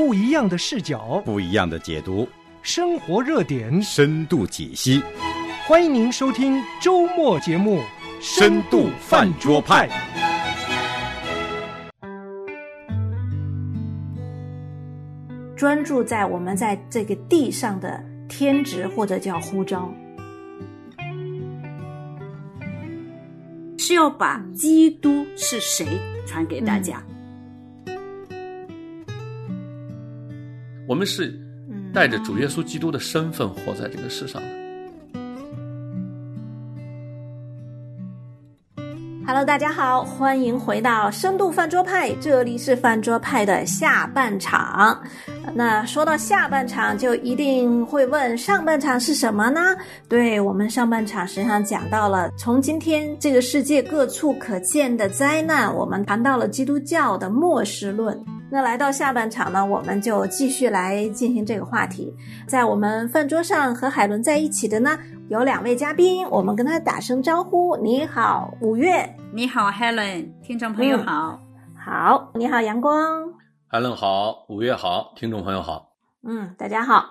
不一样的视角，不一样的解读，生活热点，深度解析。欢迎您收听周末节目《深度饭桌派》。专注在我们在这个地上的天职或者叫呼召，是要把基督是谁传给大家。我们是带着主耶稣基督的身份活在这个世上的。Hello，大家好，欢迎回到深度饭桌派，这里是饭桌派的下半场。那说到下半场，就一定会问上半场是什么呢？对我们上半场实际上讲到了从今天这个世界各处可见的灾难，我们谈到了基督教的末世论。那来到下半场呢，我们就继续来进行这个话题。在我们饭桌上和海伦在一起的呢，有两位嘉宾，我们跟他打声招呼。你好，五月。你好，Helen，听众朋友好。好，你好，阳光。海伦好，五月好，听众朋友好。嗯，大家好。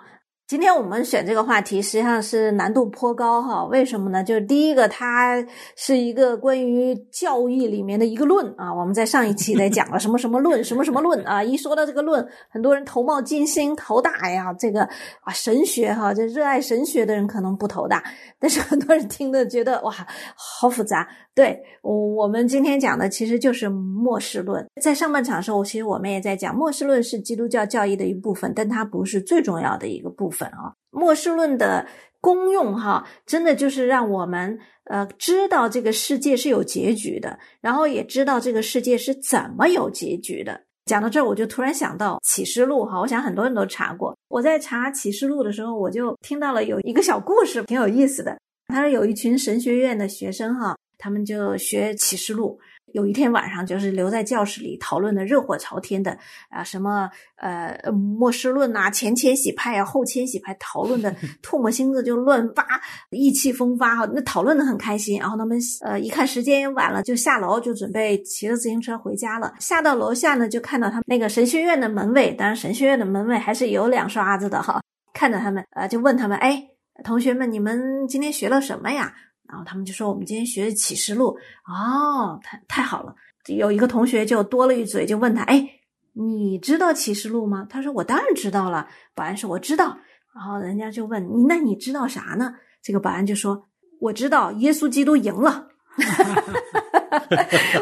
今天我们选这个话题实际上是难度颇高哈，为什么呢？就是第一个，它是一个关于教义里面的一个论啊。我们在上一期在讲了什么什么论，什么什么论啊。一说到这个论，很多人头冒金星，头大呀。这个啊，神学哈，这热爱神学的人可能不头大，但是很多人听的觉得哇，好复杂。对，我们今天讲的其实就是末世论。在上半场的时候，其实我们也在讲末世论是基督教教义的一部分，但它不是最重要的一个部分啊。末世论的功用哈，真的就是让我们呃知道这个世界是有结局的，然后也知道这个世界是怎么有结局的。讲到这儿，我就突然想到启示录哈，我想很多人都查过。我在查启示录的时候，我就听到了有一个小故事，挺有意思的。他说有一群神学院的学生哈。他们就学启示录，有一天晚上就是留在教室里讨论的热火朝天的啊，什么呃末世论呐、前千禧派啊、后千禧派讨论的 唾沫星子就乱发，意气风发哈，那讨论的很开心。然后他们呃一看时间也晚了，就下楼就准备骑着自行车回家了。下到楼下呢，就看到他们那个神学院的门卫，当然神学院的门卫还是有两刷子的哈，看着他们呃就问他们，哎，同学们，你们今天学了什么呀？然后他们就说：“我们今天学的启示录哦，太太好了。”有一个同学就多了一嘴，就问他：“哎，你知道启示录吗？”他说：“我当然知道了。”保安说：“我知道。”然后人家就问：“你那你知道啥呢？”这个保安就说：“我知道耶稣基督赢了。”哈哈哈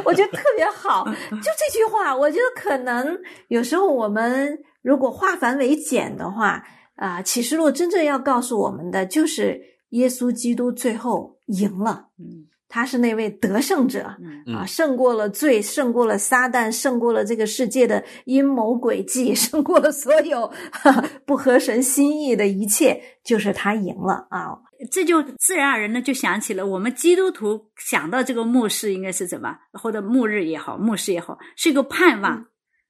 我觉得特别好，就这句话，我觉得可能有时候我们如果化繁为简的话，啊，启示录真正要告诉我们的就是。耶稣基督最后赢了，嗯，他是那位得胜者，嗯。啊，胜过了罪，胜过了撒旦，胜过了这个世界的阴谋诡计，胜过了所有哈不合神心意的一切，就是他赢了啊！这就自然而然的就想起了我们基督徒想到这个末世应该是怎么，或者末日也好，末世也好，是一个盼望，嗯、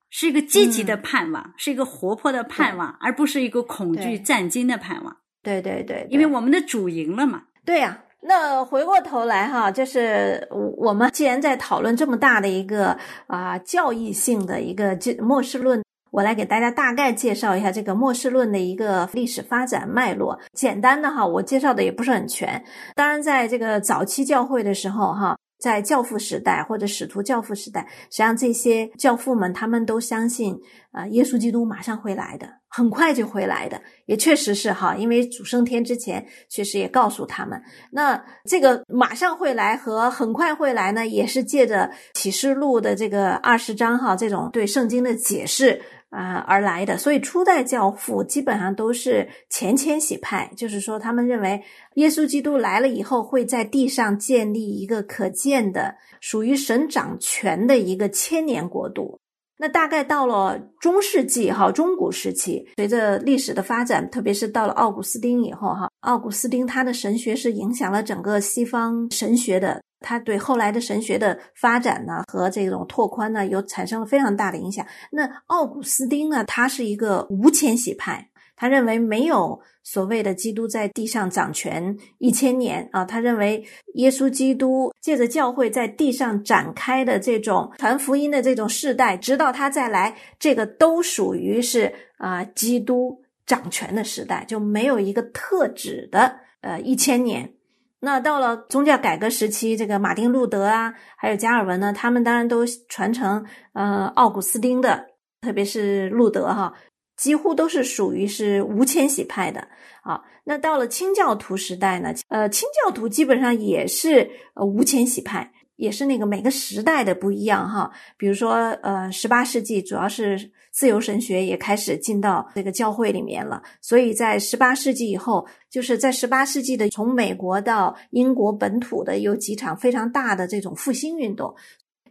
是一个积极的盼望，嗯、是一个活泼的盼望，而不是一个恐惧战惊的盼望。对对对，因为我们的主赢了嘛。对呀、啊，那回过头来哈，就是我们既然在讨论这么大的一个啊、教义性的一个这末世论，我来给大家大概介绍一下这个末世论的一个历史发展脉络。简单的哈，我介绍的也不是很全。当然，在这个早期教会的时候哈。在教父时代或者使徒教父时代，实际上这些教父们他们都相信啊、耶稣基督马上会来的，很快就会来的，也确实是哈，因为主升天之前确实也告诉他们。那这个马上会来和很快会来呢，也是借着启示录的这个二十章哈这种对圣经的解释。啊、而来的，所以初代教父基本上都是前千禧派，就是说他们认为耶稣基督来了以后，会在地上建立一个可见的、属于神掌权的一个千年国度。那大概到了中世纪哈，中古时期，随着历史的发展，特别是到了奥古斯丁以后哈，奥古斯丁他的神学是影响了整个西方神学的。他对后来的神学的发展呢和这种拓宽呢，有产生了非常大的影响。那奥古斯丁呢，他是一个无迁徙派，他认为没有所谓的基督在地上掌权一千年啊，他认为耶稣基督借着教会在地上展开的这种传福音的这种世代，直到他再来，这个都属于是啊基督掌权的时代，就没有一个特指的呃一千年。那到了宗教改革时期，这个马丁路德啊，还有加尔文呢，他们当然都传承呃奥古斯丁的，特别是路德哈，几乎都是属于是无迁徙派的啊。那到了清教徒时代呢，呃，清教徒基本上也是呃无迁徙派。也是那个每个时代的不一样哈，比如说呃，十八世纪主要是自由神学也开始进到这个教会里面了，所以在十八世纪以后，就是在十八世纪的从美国到英国本土的有几场非常大的这种复兴运动，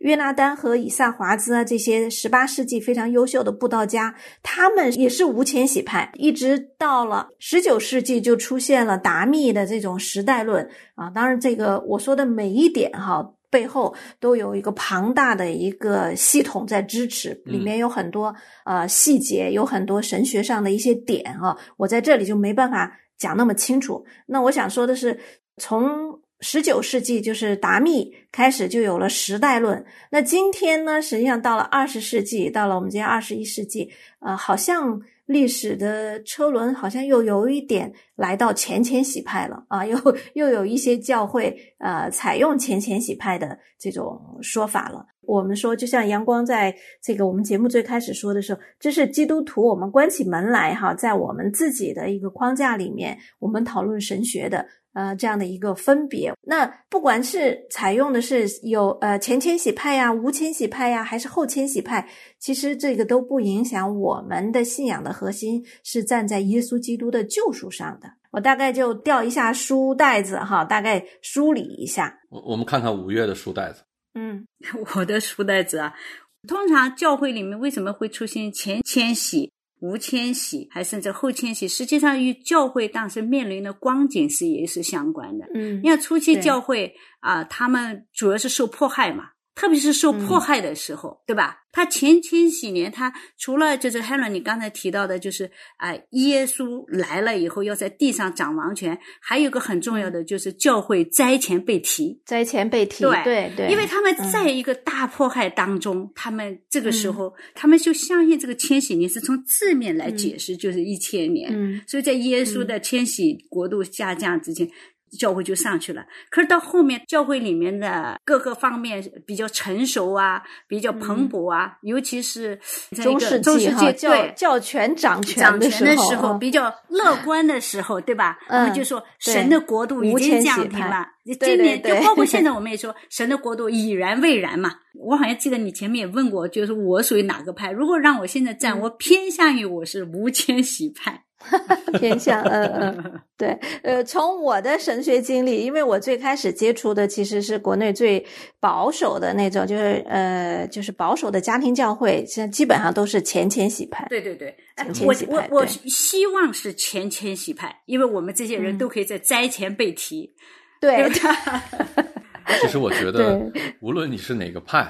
约拿丹和以撒华兹啊这些十八世纪非常优秀的布道家，他们也是无迁徙派，一直到了十九世纪就出现了达密的这种时代论啊，当然这个我说的每一点哈。背后都有一个庞大的一个系统在支持，里面有很多呃细节，有很多神学上的一些点啊，我在这里就没办法讲那么清楚。那我想说的是，从十九世纪就是达密开始就有了时代论，那今天呢，实际上到了二十世纪，到了我们今天二十一世纪，呃，好像。历史的车轮好像又有一点来到前千禧派了啊，又又有一些教会呃采用前千禧派的这种说法了。我们说，就像阳光在这个我们节目最开始说的时候，这是基督徒我们关起门来哈，在我们自己的一个框架里面，我们讨论神学的。呃，这样的一个分别，那不管是采用的是有呃前千禧派呀、无千禧派呀，还是后千禧派，其实这个都不影响我们的信仰的核心是站在耶稣基督的救赎上的。我大概就调一下书袋子哈，大概梳理一下。我我们看看五月的书袋子。嗯，我的书袋子啊，通常教会里面为什么会出现前千禧？无迁徙，还甚至后迁徙，实际上与教会当时面临的光景是也是相关的。嗯，你看初期教会啊，他们主要是受迫害嘛。特别是受迫害的时候，对吧？他前千禧年，他除了就是 Helen 你刚才提到的，就是啊，耶稣来了以后要在地上掌王权，还有个很重要的就是教会灾前被提，灾前被提，对对对，因为他们在一个大迫害当中，他们这个时候他们就相信这个千禧年是从字面来解释就是一千年，嗯，所以在耶稣的千禧国度下降之前。教会就上去了，可是到后面教会里面的各个方面比较成熟啊，比较蓬勃啊，尤其是中世纪哈，教教权掌权掌权的时候，比较乐观的时候，对吧？我们就说神的国度已经降临了。今年就包括现在，我们也说神的国度已然未然嘛。我好像记得你前面也问过，就是我属于哪个派？如果让我现在站，我偏向于我是无迁徙派。偏向嗯嗯，对，呃，从我的神学经历，因为我最开始接触的其实是国内最保守的那种，就是呃，就是保守的家庭教会，现在基本上都是前前洗派。对对对，前禧派。我我我希望是前前洗派，因为我们这些人都可以在灾前被提。对。其实我觉得，无论你是哪个派，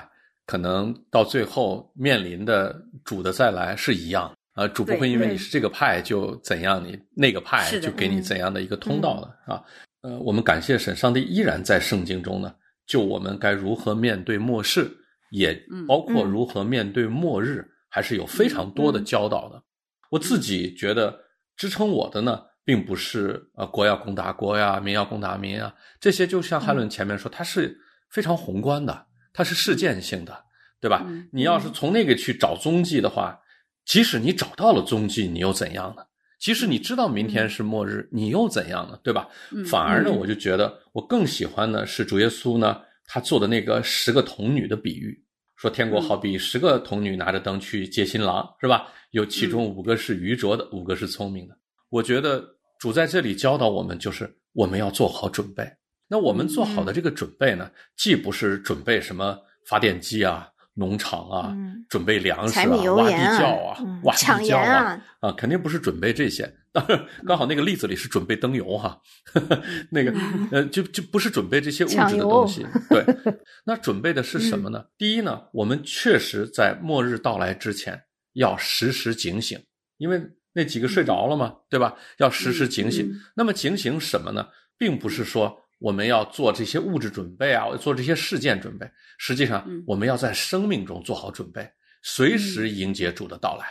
可能到最后面临的主的再来是一样。啊，主不会因为你是这个派就怎样，你那个派就给你怎样的一个通道了啊？呃，我们感谢神，上帝依然在圣经中呢，就我们该如何面对末世，也包括如何面对末日，还是有非常多的教导的。我自己觉得支撑我的呢，并不是呃国要攻打国呀，民要攻打民啊，这些就像汉伦前面说，它是非常宏观的，它是事件性的，对吧？你要是从那个去找踪迹的话。即使你找到了踪迹，你又怎样呢？即使你知道明天是末日，你又怎样呢？对吧？反而呢，我就觉得我更喜欢的是主耶稣呢，他做的那个十个童女的比喻，说天国好比十个童女拿着灯去接新郎，是吧？有其中五个是愚拙的，五个是聪明的。我觉得主在这里教导我们，就是我们要做好准备。那我们做好的这个准备呢，既不是准备什么发电机啊。农场啊，准备粮食啊，挖地窖啊，挖地窖啊，啊，肯定不是准备这些。当然，刚好那个例子里是准备灯油哈，那个呃，就就不是准备这些物质的东西。对，那准备的是什么呢？第一呢，我们确实在末日到来之前要时时警醒，因为那几个睡着了嘛？对吧？要时时警醒。那么警醒什么呢？并不是说我们要做这些物质准备啊，做这些事件准备。实际上，我们要在生命中做好准备，随时迎接主的到来。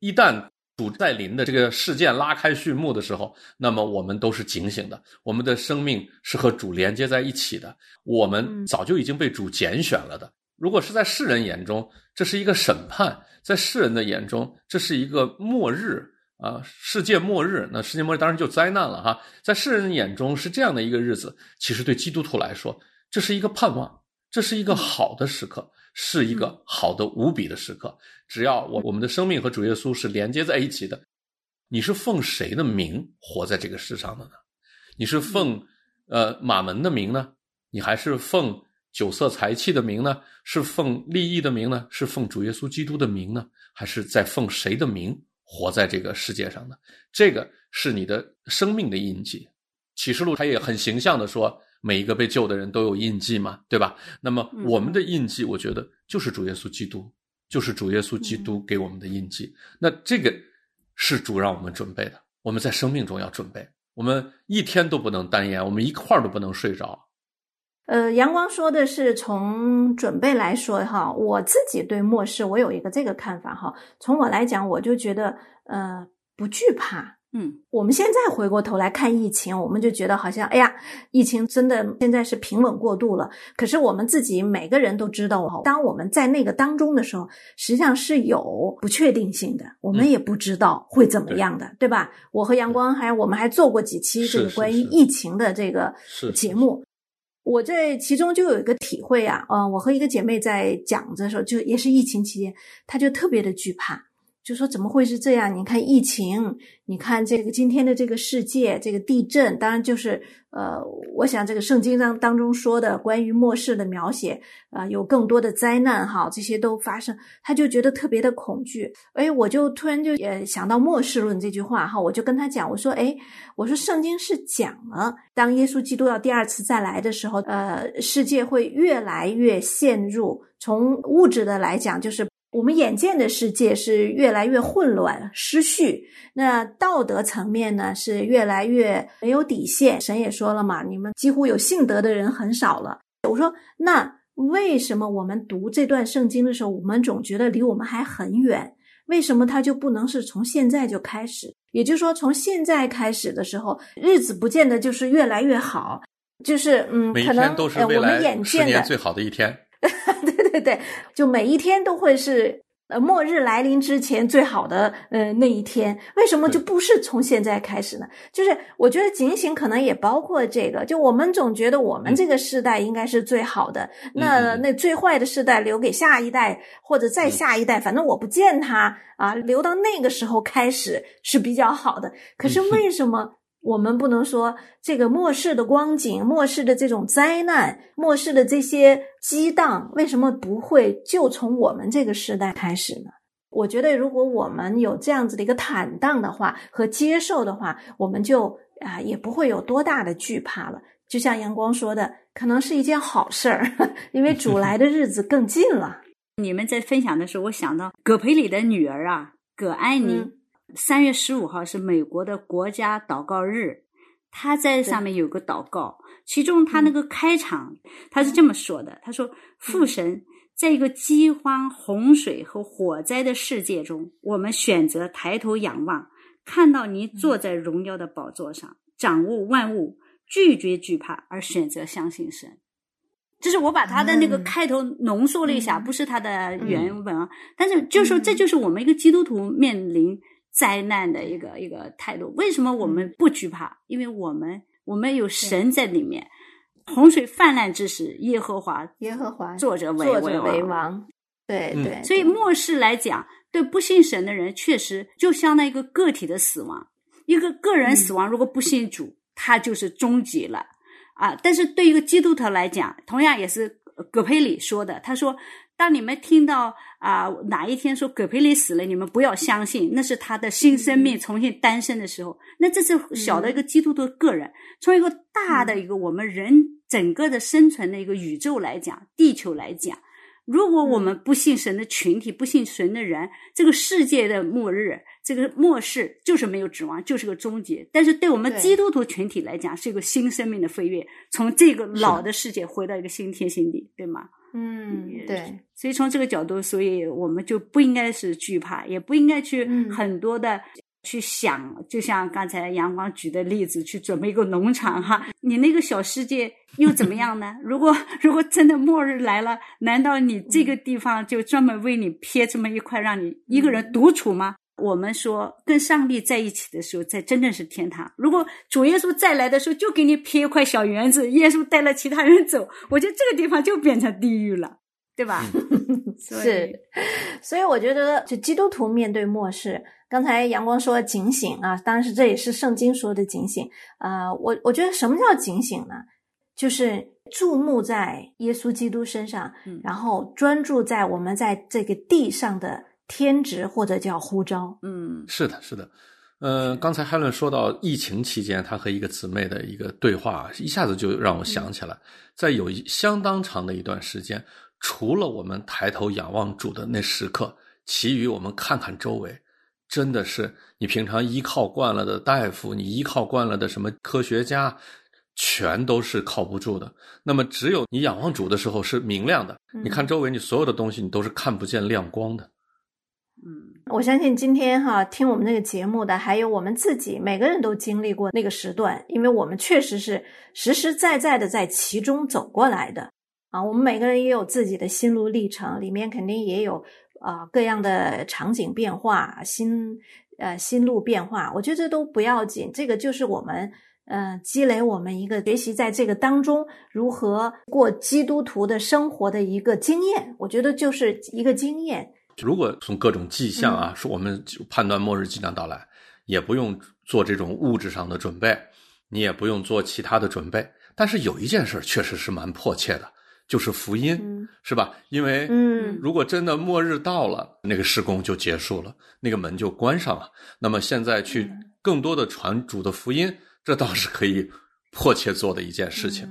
一旦主在临的这个事件拉开序幕的时候，那么我们都是警醒的。我们的生命是和主连接在一起的。我们早就已经被主拣选了的。如果是在世人眼中，这是一个审判；在世人的眼中，这是一个末日啊，世界末日。那世界末日当然就灾难了哈。在世人眼中是这样的一个日子，其实对基督徒来说，这是一个盼望，这是一个好的时刻，是一个好的无比的时刻。只要我我们的生命和主耶稣是连接在一起的，你是奉谁的名活在这个世上的呢？你是奉呃马门的名呢？你还是奉？酒色财气的名呢？是奉利益的名呢？是奉主耶稣基督的名呢？还是在奉谁的名活在这个世界上的？这个是你的生命的印记。启示录它也很形象的说，每一个被救的人都有印记嘛，对吧？那么我们的印记，我觉得就是主耶稣基督，就是主耶稣基督给我们的印记。那这个是主让我们准备的，我们在生命中要准备，我们一天都不能单言，我们一块儿都不能睡着。呃，阳光说的是从准备来说哈，我自己对末世我有一个这个看法哈。从我来讲，我就觉得呃不惧怕。嗯，我们现在回过头来看疫情，我们就觉得好像哎呀，疫情真的现在是平稳过渡了。可是我们自己每个人都知道哈，当我们在那个当中的时候，实际上是有不确定性的，我们也不知道会怎么样的，对吧？我和阳光还我们还做过几期这个关于疫情的这个节目。我在其中就有一个体会啊，嗯，我和一个姐妹在讲的时候，就也是疫情期间，她就特别的惧怕。就说怎么会是这样？你看疫情，你看这个今天的这个世界，这个地震，当然就是呃，我想这个圣经当当中说的关于末世的描写啊，有更多的灾难哈，这些都发生，他就觉得特别的恐惧。哎，我就突然就也想到末世论这句话哈，我就跟他讲，我说哎，我说圣经是讲了，当耶稣基督要第二次再来的时候，呃，世界会越来越陷入从物质的来讲，就是。我们眼见的世界是越来越混乱、失序，那道德层面呢是越来越没有底线。神也说了嘛，你们几乎有信德的人很少了。我说，那为什么我们读这段圣经的时候，我们总觉得离我们还很远？为什么它就不能是从现在就开始？也就是说，从现在开始的时候，日子不见得就是越来越好，就是嗯，可能我们眼见的最好的一天。对对 对，就每一天都会是呃末日来临之前最好的呃那一天。为什么就不是从现在开始呢？就是我觉得警醒可能也包括这个。就我们总觉得我们这个时代应该是最好的，那那最坏的时代留给下一代或者再下一代，反正我不见他啊，留到那个时候开始是比较好的。可是为什么？我们不能说这个末世的光景、末世的这种灾难、末世的这些激荡，为什么不会就从我们这个时代开始呢？我觉得，如果我们有这样子的一个坦荡的话和接受的话，我们就啊也不会有多大的惧怕了。就像阳光说的，可能是一件好事儿，因为主来的日子更近了。你们在分享的时候，我想到葛培里的女儿啊，葛安妮。三月十五号是美国的国家祷告日，他在上面有个祷告，其中他那个开场他是这么说的：“他说，父神，在一个饥荒、洪水和火灾的世界中，我们选择抬头仰望，看到你坐在荣耀的宝座上，掌握万物，拒绝惧怕，而选择相信神。”就是我把他的那个开头浓缩了一下，不是他的原文啊。但是就说这就是我们一个基督徒面临。灾难的一个一个态度，为什么我们不惧怕？因为我们我们有神在里面。洪水泛滥之时，耶和华耶和华坐着为为王。对对，所以末世来讲，对不信神的人，确实就相当于一个个体的死亡。一个个人死亡，如果不信主，他就是终极了啊！但是对一个基督徒来讲，同样也是葛培里说的，他说。当你们听到啊哪一天说葛培里死了，你们不要相信，那是他的新生命重新诞生的时候。那这是小的一个基督徒个人，从一个大的一个我们人整个的生存的一个宇宙来讲，地球来讲，如果我们不信神的群体，不信神的人，这个世界的末日，这个末世就是没有指望，就是个终结。但是对我们基督徒群体来讲，是一个新生命的飞跃，从这个老的世界回到一个新天新地，对吗？嗯，对。所以从这个角度，所以我们就不应该是惧怕，也不应该去很多的。去想，就像刚才阳光举的例子，去准备一个农场哈，你那个小世界又怎么样呢？如果 如果真的末日来了，难道你这个地方就专门为你撇这么一块，让你一个人独处吗？我们说跟上帝在一起的时候，才真正是天堂。如果主耶稣再来的时候，就给你撇一块小园子，耶稣带了其他人走，我觉得这个地方就变成地狱了，对吧？是，所以我觉得，就基督徒面对末世。刚才阳光说警醒啊，当然是这也是圣经说的警醒啊。我我觉得什么叫警醒呢？就是注目在耶稣基督身上，然后专注在我们在这个地上的天职或者叫呼召。嗯，是的，是的。呃，刚才海伦说到疫情期间他和一个姊妹的一个对话，一下子就让我想起来，在有相当长的一段时间，除了我们抬头仰望主的那时刻，其余我们看看周围。真的是你平常依靠惯了的大夫，你依靠惯了的什么科学家，全都是靠不住的。那么，只有你仰望主的时候是明亮的。你看周围，你所有的东西，你都是看不见亮光的。我相信今天哈听我们这个节目的，还有我们自己，每个人都经历过那个时段，因为我们确实是实实在在的在其中走过来的啊。我们每个人也有自己的心路历程，里面肯定也有。啊，各样的场景变化，心呃心路变化，我觉得这都不要紧。这个就是我们呃积累我们一个学习在这个当中如何过基督徒的生活的一个经验。我觉得就是一个经验。如果从各种迹象啊，说我们判断末日即将到来，也不用做这种物质上的准备，你也不用做其他的准备。但是有一件事确实是蛮迫切的。就是福音，是吧？因为，嗯，如果真的末日到了，那个施工就结束了，那个门就关上了。那么现在去更多的传主的福音，这倒是可以迫切做的一件事情。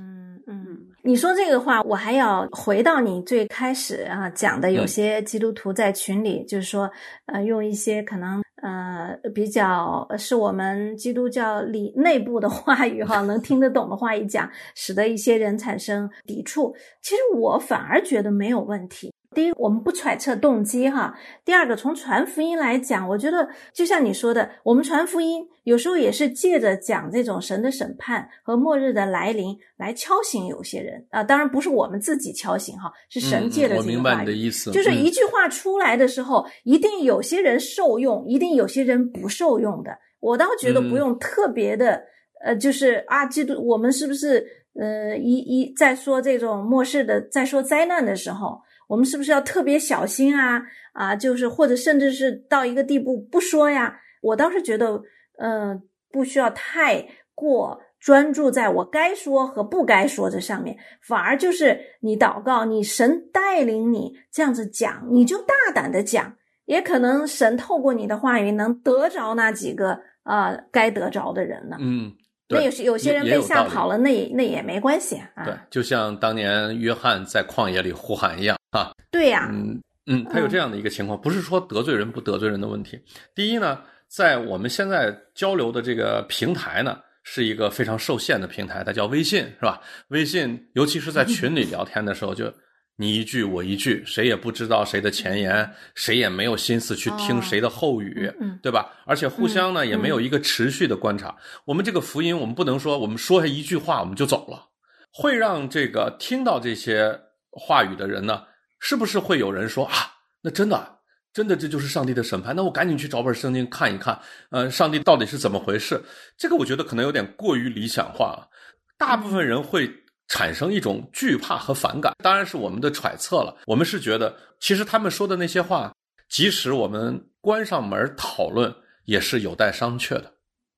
你说这个话，我还要回到你最开始啊讲的，有些基督徒在群里就是说，呃，用一些可能。呃，比较是我们基督教里内部的话语哈，能听得懂的话一讲，使得一些人产生抵触。其实我反而觉得没有问题。第一，我们不揣测动机哈；第二个，从传福音来讲，我觉得就像你说的，我们传福音有时候也是借着讲这种神的审判和末日的来临来敲醒有些人啊。当然不是我们自己敲醒哈，是神借的这个话语。我明白你的意思，就是一句话出来的时候，一定有些人受用，一定有些人不受用的。我倒觉得不用特别的，呃，就是啊，基督，我们是不是呃，一一在说这种末世的，在说灾难的时候。我们是不是要特别小心啊？啊，就是或者甚至是到一个地步不说呀？我倒是觉得，嗯，不需要太过专注在我该说和不该说这上面，反而就是你祷告，你神带领你这样子讲，你就大胆的讲，也可能神透过你的话语能得着那几个啊该得着的人呢。嗯。那有些有些人被吓跑了，那那也没关系啊。对，就像当年约翰在旷野里呼喊一样啊。对呀，嗯嗯，他有这样的一个情况，不是说得罪人不得罪人的问题。第一呢，在我们现在交流的这个平台呢，是一个非常受限的平台，它叫微信，是吧？微信，尤其是在群里聊天的时候，就。你一句我一句，谁也不知道谁的前言，谁也没有心思去听谁的后语，对吧？而且互相呢也没有一个持续的观察。我们这个福音，我们不能说我们说下一句话我们就走了，会让这个听到这些话语的人呢，是不是会有人说啊？那真的，真的这就是上帝的审判？那我赶紧去找本圣经看一看，呃，上帝到底是怎么回事？这个我觉得可能有点过于理想化了。大部分人会。产生一种惧怕和反感，当然是我们的揣测了。我们是觉得，其实他们说的那些话，即使我们关上门讨论，也是有待商榷的，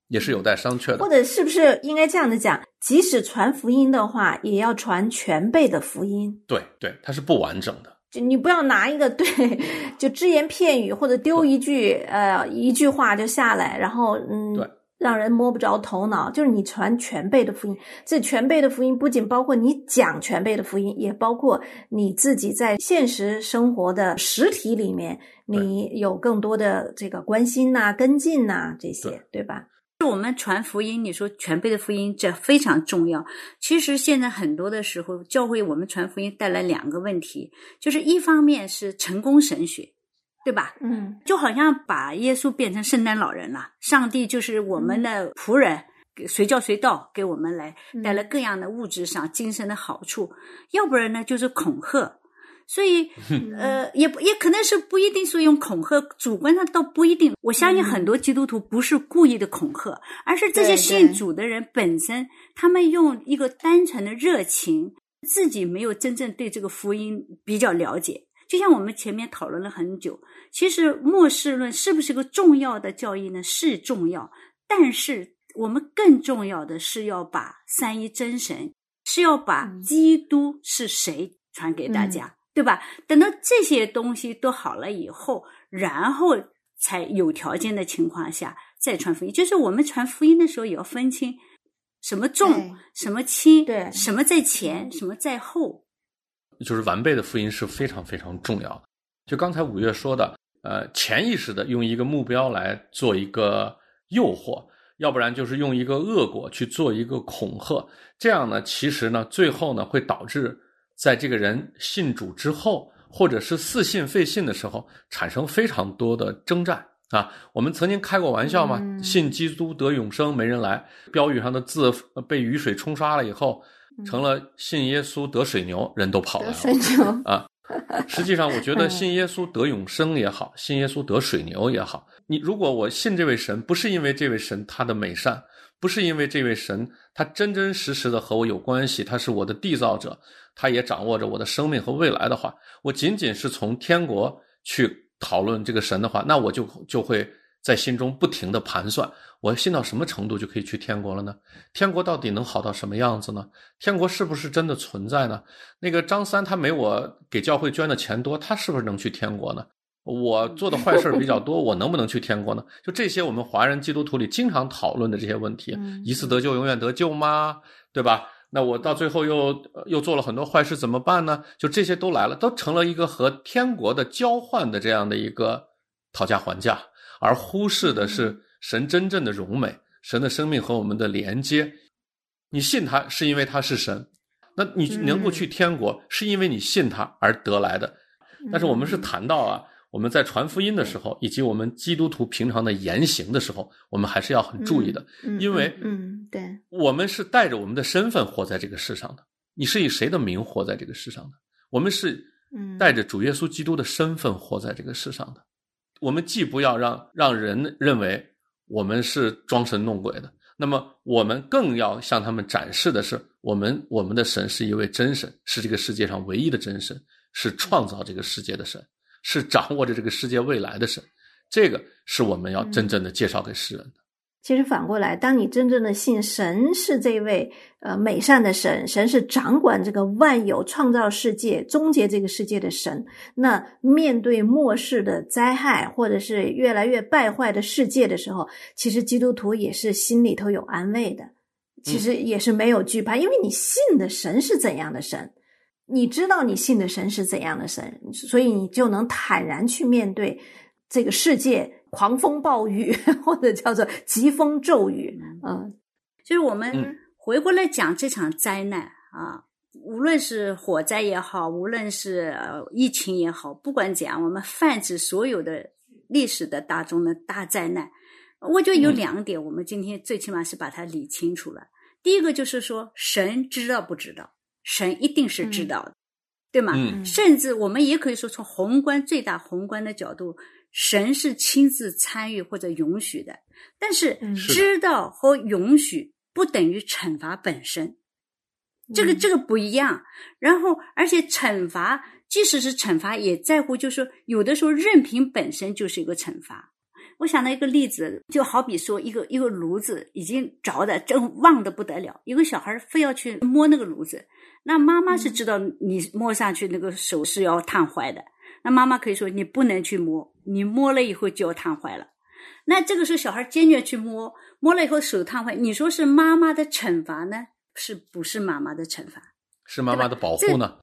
也是有待商榷的。或者是不是应该这样的讲？即使传福音的话，也要传全辈的福音。对对，它是不完整的。就你不要拿一个对，就只言片语或者丢一句呃一句话就下来，然后嗯，对。让人摸不着头脑，就是你传全辈的福音。这全辈的福音不仅包括你讲全辈的福音，也包括你自己在现实生活的实体里面，你有更多的这个关心呐、跟进呐这些，对吧？我们传福音，你说全备的福音，这非常重要。其实现在很多的时候，教会我们传福音带来两个问题，就是一方面是成功神学。对吧？嗯，就好像把耶稣变成圣诞老人了，上帝就是我们的仆人，随叫随到，给我们来带来各样的物质上、精神的好处。要不然呢，就是恐吓。所以，呃，也也可能是不一定是用恐吓，主观上倒不一定。我相信很多基督徒不是故意的恐吓，而是这些信主的人本身，他们用一个单纯的热情，自己没有真正对这个福音比较了解。就像我们前面讨论了很久，其实末世论是不是个重要的教义呢？是重要，但是我们更重要的是要把三一真神，是要把基督是谁传给大家，对吧？等到这些东西都好了以后，然后才有条件的情况下再传福音。就是我们传福音的时候也要分清什么重，什么轻，对，什么在前，什么在后。就是完备的福音是非常非常重要的。就刚才五月说的，呃，潜意识的用一个目标来做一个诱惑，要不然就是用一个恶果去做一个恐吓。这样呢，其实呢，最后呢，会导致在这个人信主之后，或者是似信非信的时候，产生非常多的征战啊。我们曾经开过玩笑嘛，信基督得永生，没人来。标语上的字被雨水冲刷了以后。成了信耶稣得水牛，人都跑来了啊！实际上，我觉得信耶稣得永生也好，信耶稣得水牛也好，你如果我信这位神，不是因为这位神他的美善，不是因为这位神他真真实实的和我有关系，他是我的缔造者，他也掌握着我的生命和未来的话，我仅仅是从天国去讨论这个神的话，那我就就会。在心中不停的盘算，我信到什么程度就可以去天国了呢？天国到底能好到什么样子呢？天国是不是真的存在呢？那个张三他没我给教会捐的钱多，他是不是能去天国呢？我做的坏事比较多，我能不能去天国呢？就这些我们华人基督徒里经常讨论的这些问题，一次得救永远得救吗？对吧？那我到最后又又做了很多坏事怎么办呢？就这些都来了，都成了一个和天国的交换的这样的一个讨价还价。而忽视的是神真正的荣美，神的生命和我们的连接。你信他是因为他是神，那你能够去天国是因为你信他而得来的。但是我们是谈到啊，我们在传福音的时候，以及我们基督徒平常的言行的时候，我们还是要很注意的，因为嗯，对，我们是带着我们的身份活在这个世上的。你是以谁的名活在这个世上的？我们是带着主耶稣基督的身份活在这个世上的。我们既不要让让人认为我们是装神弄鬼的，那么我们更要向他们展示的是，我们我们的神是一位真神，是这个世界上唯一的真神，是创造这个世界的神，是掌握着这个世界未来的神，这个是我们要真正的介绍给世人的。其实反过来，当你真正的信神是这位呃美善的神，神是掌管这个万有、创造世界、终结这个世界的神，那面对末世的灾害或者是越来越败坏的世界的时候，其实基督徒也是心里头有安慰的，其实也是没有惧怕，因为你信的神是怎样的神，你知道你信的神是怎样的神，所以你就能坦然去面对这个世界。狂风暴雨，或者叫做疾风骤雨，嗯，就是我们回过来讲这场灾难啊，无论是火灾也好，无论是疫情也好，不管怎样，我们泛指所有的历史的大中的大灾难，我觉得有两点，我们今天最起码是把它理清楚了。第一个就是说，神知道不知道？神一定是知道的，对吗？甚至我们也可以说，从宏观最大宏观的角度。神是亲自参与或者允许的，但是知道和允许不等于惩罚本身，这个这个不一样。然后，而且惩罚，即使是惩罚，也在乎，就是说，有的时候任凭本身就是一个惩罚。我想到一个例子，就好比说，一个一个炉子已经着的正旺的不得了，一个小孩非要去摸那个炉子，那妈妈是知道你摸上去那个手是要烫坏的。那妈妈可以说你不能去摸，你摸了以后就要烫坏了。那这个时候小孩坚决去摸，摸了以后手烫坏，你说是妈妈的惩罚呢？是不是妈妈的惩罚？是妈妈的保护呢？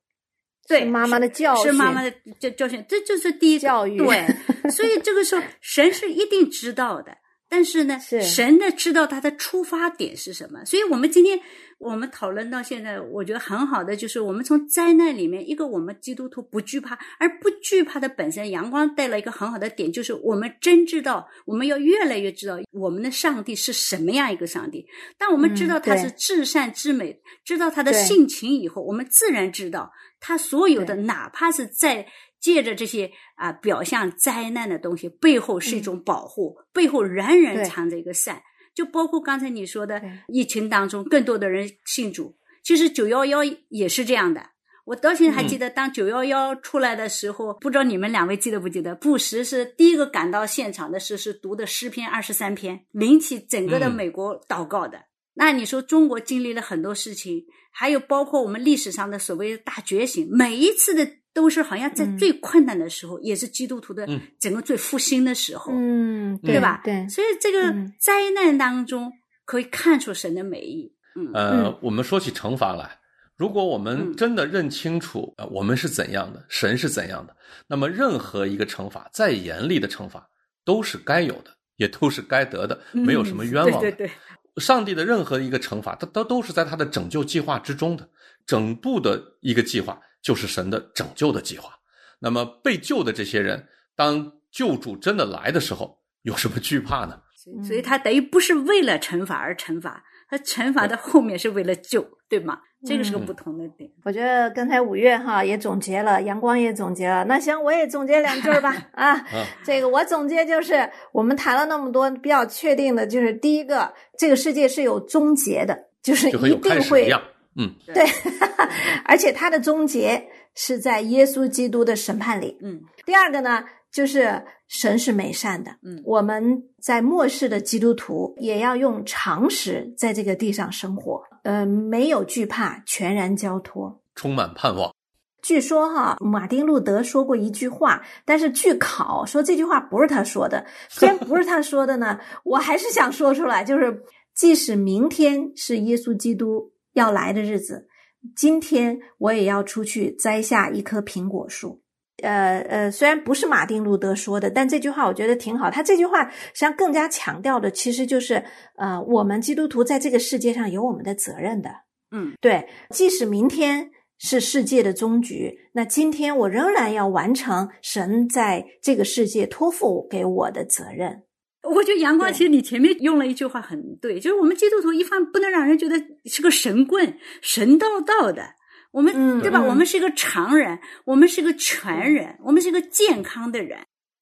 对，妈妈的教训，是妈妈的教教训，这就是第一教育。对，所以这个时候神是一定知道的。但是呢，神呢知道他的出发点是什么，所以我们今天我们讨论到现在，我觉得很好的就是我们从灾难里面，一个我们基督徒不惧怕，而不惧怕的本身，阳光带来一个很好的点，就是我们真知道，我们要越来越知道我们的上帝是什么样一个上帝。当我们知道他是至善至美，知道他的性情以后，我们自然知道他所有的，哪怕是在。借着这些啊表象灾难的东西，背后是一种保护，背后仍然藏着一个善。就包括刚才你说的，疫情当中更多的人信主，其实九幺幺也是这样的。我到现在还记得，当九幺幺出来的时候，不知道你们两位记得不记得？布什是第一个赶到现场的是是读的诗篇二十三篇，引起整个的美国祷告的。那你说中国经历了很多事情，还有包括我们历史上的所谓的大觉醒，每一次的。都是好像在最困难的时候，也是基督徒的整个最复兴的时候，嗯，对吧？对，所以这个灾难当中可以看出神的美意。嗯，呃，我们说起惩罚来，如果我们真的认清楚啊，我们是怎样的，神是怎样的，那么任何一个惩罚，再严厉的惩罚，都是该有的，也都是该得的，没有什么冤枉的。对对对，上帝的任何一个惩罚，它都都是在他的拯救计划之中的，整部的一个计划。就是神的拯救的计划。那么被救的这些人，当救主真的来的时候，有什么惧怕呢？所以，他等于不是为了惩罚而惩罚，他惩罚的后面是为了救，对吗？这个是个不同的点。我觉得刚才五月哈也总结了，阳光也总结了。那行，我也总结两句吧。啊，这个我总结就是，我们谈了那么多，比较确定的就是，第一个，这个世界是有终结的，就是一定会。嗯，对，而且它的终结是在耶稣基督的审判里。嗯，第二个呢，就是神是美善的。嗯，我们在末世的基督徒也要用常识在这个地上生活。呃，没有惧怕，全然交托，充满盼望。据说哈，马丁路德说过一句话，但是据考说这句话不是他说的。虽然不是他说的呢，我还是想说出来，就是即使明天是耶稣基督。要来的日子，今天我也要出去摘下一棵苹果树。呃呃，虽然不是马丁路德说的，但这句话我觉得挺好。他这句话实际上更加强调的，其实就是呃，我们基督徒在这个世界上有我们的责任的。嗯，对，即使明天是世界的终局，那今天我仍然要完成神在这个世界托付给我的责任。我觉得阳光，其实你前面用了一句话很对，就是我们基督徒一方不能让人觉得是个神棍、神道道的，我们对吧？我们是一个常人，我们是个全人，我们是一个健康的人。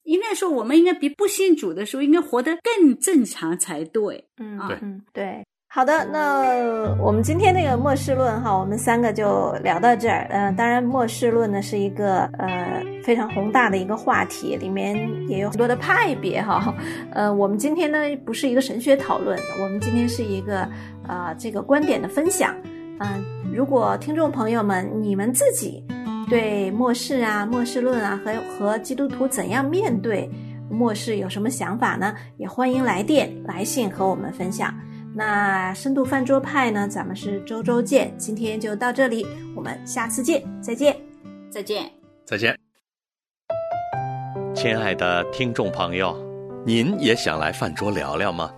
应该说，我们应该比不信主的时候应该活得更正常才对。嗯，对，嗯，对。好的，那我们今天那个末世论哈，我们三个就聊到这儿。嗯，当然末世论呢是一个呃非常宏大的一个话题，里面也有很多的派别哈。呃，我们今天呢不是一个神学讨论，我们今天是一个呃这个观点的分享。嗯，如果听众朋友们你们自己对末世啊、末世论啊和和基督徒怎样面对末世有什么想法呢？也欢迎来电来信和我们分享。那深度饭桌派呢？咱们是周周见，今天就到这里，我们下次见，再见，再见，再见。亲爱的听众朋友，您也想来饭桌聊聊吗？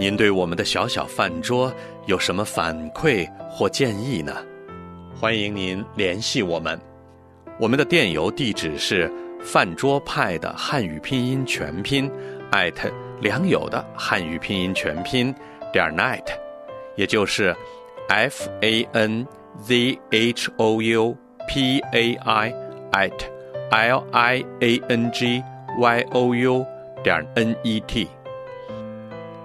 您对我们的小小饭桌有什么反馈或建议呢？欢迎您联系我们，我们的电邮地址是饭桌派的汉语拼音全拼艾特良友的汉语拼音全拼。点 net，也就是 f a n z h o u p a i at l i a n g y o u 点 n e t。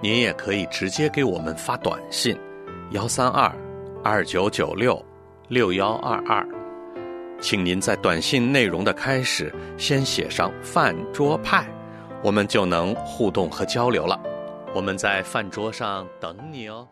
您也可以直接给我们发短信，幺三二二九九六六幺二二，请您在短信内容的开始先写上“饭桌派”，我们就能互动和交流了。我们在饭桌上等你哦。